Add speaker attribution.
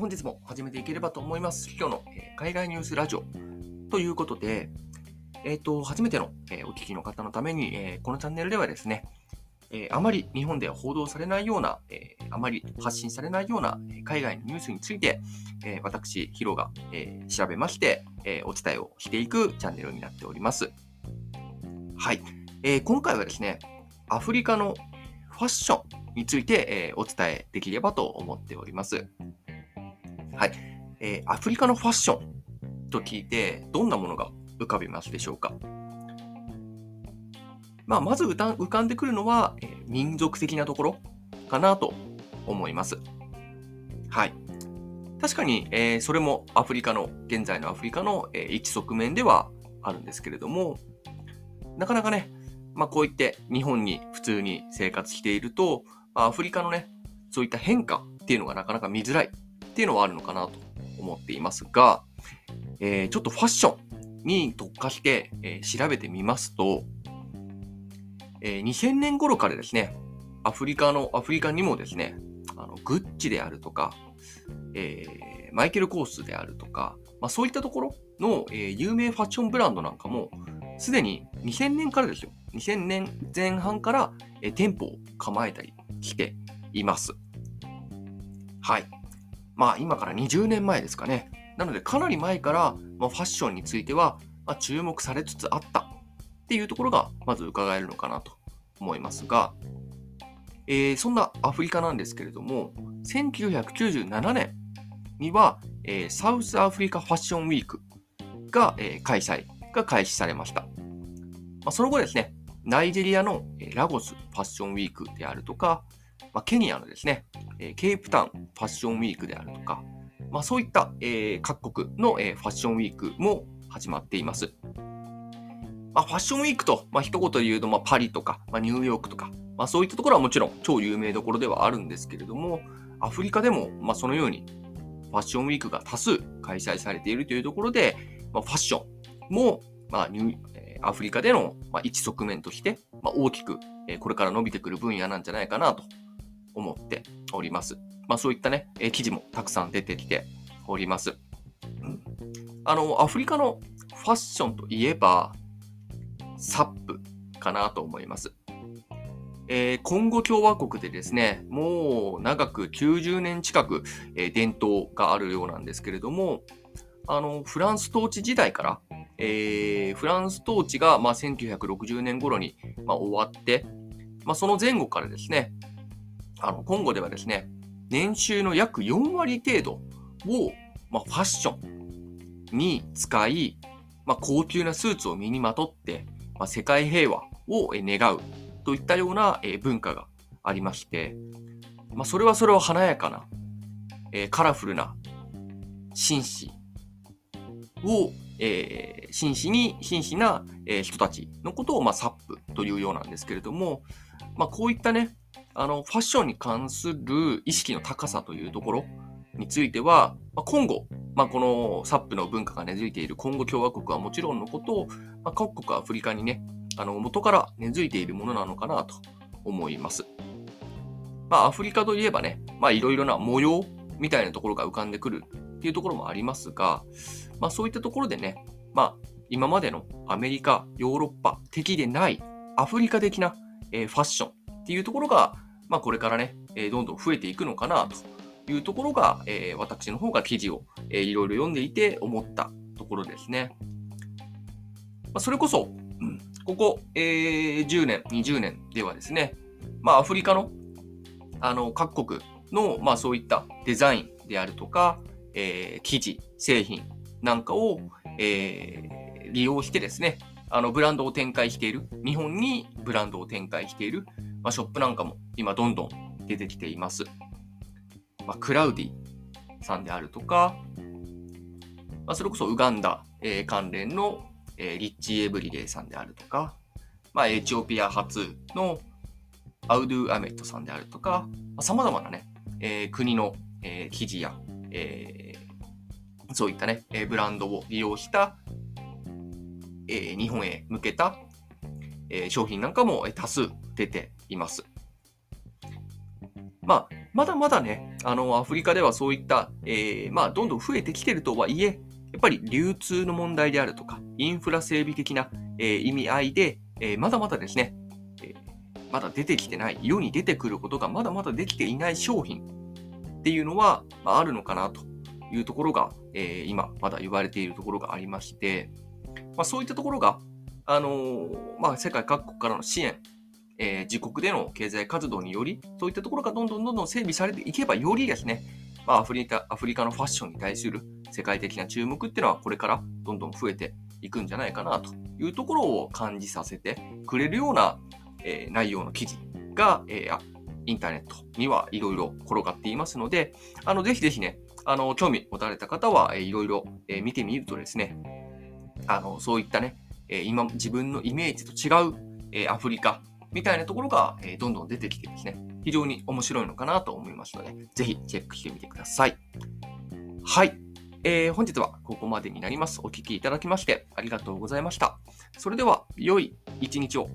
Speaker 1: 本日も始めていければと思います。今日の、え海外ニュースラジオということで、えっ、と、初めての、えお聞きの方のために、えーこのチャンネルではですね、えあまり日本では報道されないような、えあまり発信されないような海外のニュースについて、え私、ヒロが、え調べまして、えお伝えをしていくチャンネルになっております。はい。えー今回はですね、アフリカのファッションについて、えお伝えできればと思っております。はい。えーアフリカのファッションと聞いて、どんなものが浮かびますでしょうか？まあ、まず浮かんでくるのは、えー民族的なところかなと思います。はい。確かに、えーそれもアフリカの、現在のアフリカの、えー一側面ではあるんですけれども、なかなかね、まあ、こういって日本に普通に生活していると、まあアフリカのね、そういった変化っていうのがなかなか見づらいっていうのはあるのかなと思っていますが、えーちょっとファッションに特化して、えー調べてみますと、えー2000年頃からですね、アフリカの、アフリカにもですね、あのグッチであるとか、えーマイケル・コースであるとか、まあ、そういったところの、えー有名ファッションブランドなんかも、すでに2000年からですよ。2000年前半から、えー店舗を構えたりしています。はい。まあ今から20年前ですかね。なのでかなり前から、ま、ファッションについては、ま、注目されつつあったっていうところがまず伺えるのかなと思いますが、えーそんなアフリカなんですけれども、1997年には、えーサウスアフリカファッションウィークが、えー開催が開始されました。まあ、その後ですね、ナイジェリアのラゴスファッションウィークであるとか、まあ、ケニアのですね、えーケープタウンファッションウィークであるとか、まあ、そういった、えー各国の、えーファッションウィークも始まっています。まあ、ファッションウィークと、まあ、一言で言うと、まあ、パリとか、まあ、ニューヨークとか、まあ、そういったところはもちろん超有名どころではあるんですけれども、アフリカでも、まあ、そのようにファッションウィークが多数開催されているというところで、まあ、ファッションも、まあニューえアフリカでの、まあ、一側面として、まあ、大きく、えこれから伸びてくる分野なんじゃないかなと思っております。まあ、そういったね、えー記事もたくさん出てきております。うんあの、アフリカのファッションといえば、サップかなと思います。えーコンゴ共和国でですね、もう長く90年近く、えー伝統があるようなんですけれども、あの、フランス統治時代から、えーフランス統治が、まあ、1960年頃に、まあ、終わって、まあ、その前後からですね、あの、コンゴではですね、年収の約4割程度を、まあ、ファッションに使い、まあ、高級なスーツを身にまとって、まあ、世界平和を願うといったような、文化がありまして、まあ、それはそれは華やかな、カラフルな紳士を、えー紳士に、紳士な、えー人たちのことを、まあ、サップというようなんですけれども、まあ、こういったね、あの、ファッションに関する意識の高さというところについては、まあ、今後、まあ、このサップの文化が根付いているコンゴ共和国はもちろんのことを、まあ、各国アフリカにね、あの、元から根付いているものなのかなと思います。まあ、アフリカといえばね、まあ、いろいろな模様みたいなところが浮かんでくるっていうところもありますが、まあ、そういったところでね、まあ、今までのアメリカ、ヨーロッパ的でないアフリカ的な、えーファッションっていうところが、まあ、これからね、えーどんどん増えていくのかなというところが、えー私の方が記事を、えーいろいろ読んでいて思ったところですね。まあ、それこそ、うんここ、えー10年、20年ではですね、まあ、アフリカのあの各国の、まあ、そういったデザインであるとか、えー生地、製品なんかを、えー利用してですね、あのブランドを展開している、日本にブランドを展開している、まあ、ショップなんかも今どんどん出てきています。まあ、クラウディさんであるとか、まあ、それこそウガンダ、えー関連の、えーリッチ・エブリデイさんであるとか、まあ、エチオピア発のアウドゥ・アメットさんであるとか、さまざ、まなね、えー国の、えー記事や、えーそういったね、えーブランドを利用した、えー日本へ向けた、えー商品なんかもえ多数出ています。まあ、まだまだね、あの、アフリカではそういった、えー、まあ、どんどん増えてきてるとはいえ、やっぱり流通の問題であるとか、インフラ整備的な、えー、意味合いで、えー、まだまだですね、えー、まだ出てきてない、世に出てくることがまだまだできていない商品っていうのは、まあ、あるのかなというところが、えー、今まだ言われているところがありまして、まあ、そういったところが、あのー、まあ、世界各国からの支援、えー、自国での経済活動により、そういったところがどんどんどんどん整備されていけば、よりですね、まあ、アフリカアフリカのファッションに対する世界的な注目っていうのはこれからどんどん増えていくんじゃないかなというところを感じさせてくれるような、えー、内容の記事が、えー、インターネットにはいろいろ転がっていますので、あのぜひぜひね、あの興味持たれた方はいろいろ見てみるとですね、あのそういったね、今自分のイメージと違うアフリカみたいなところがえどんどん出てきてですね、非常に面白いのかなと思いますので、ぜひチェックしてみてください。はい。えー、本日はここまでになります。お聴きいただきましてありがとうございました。それでは、良い一日を。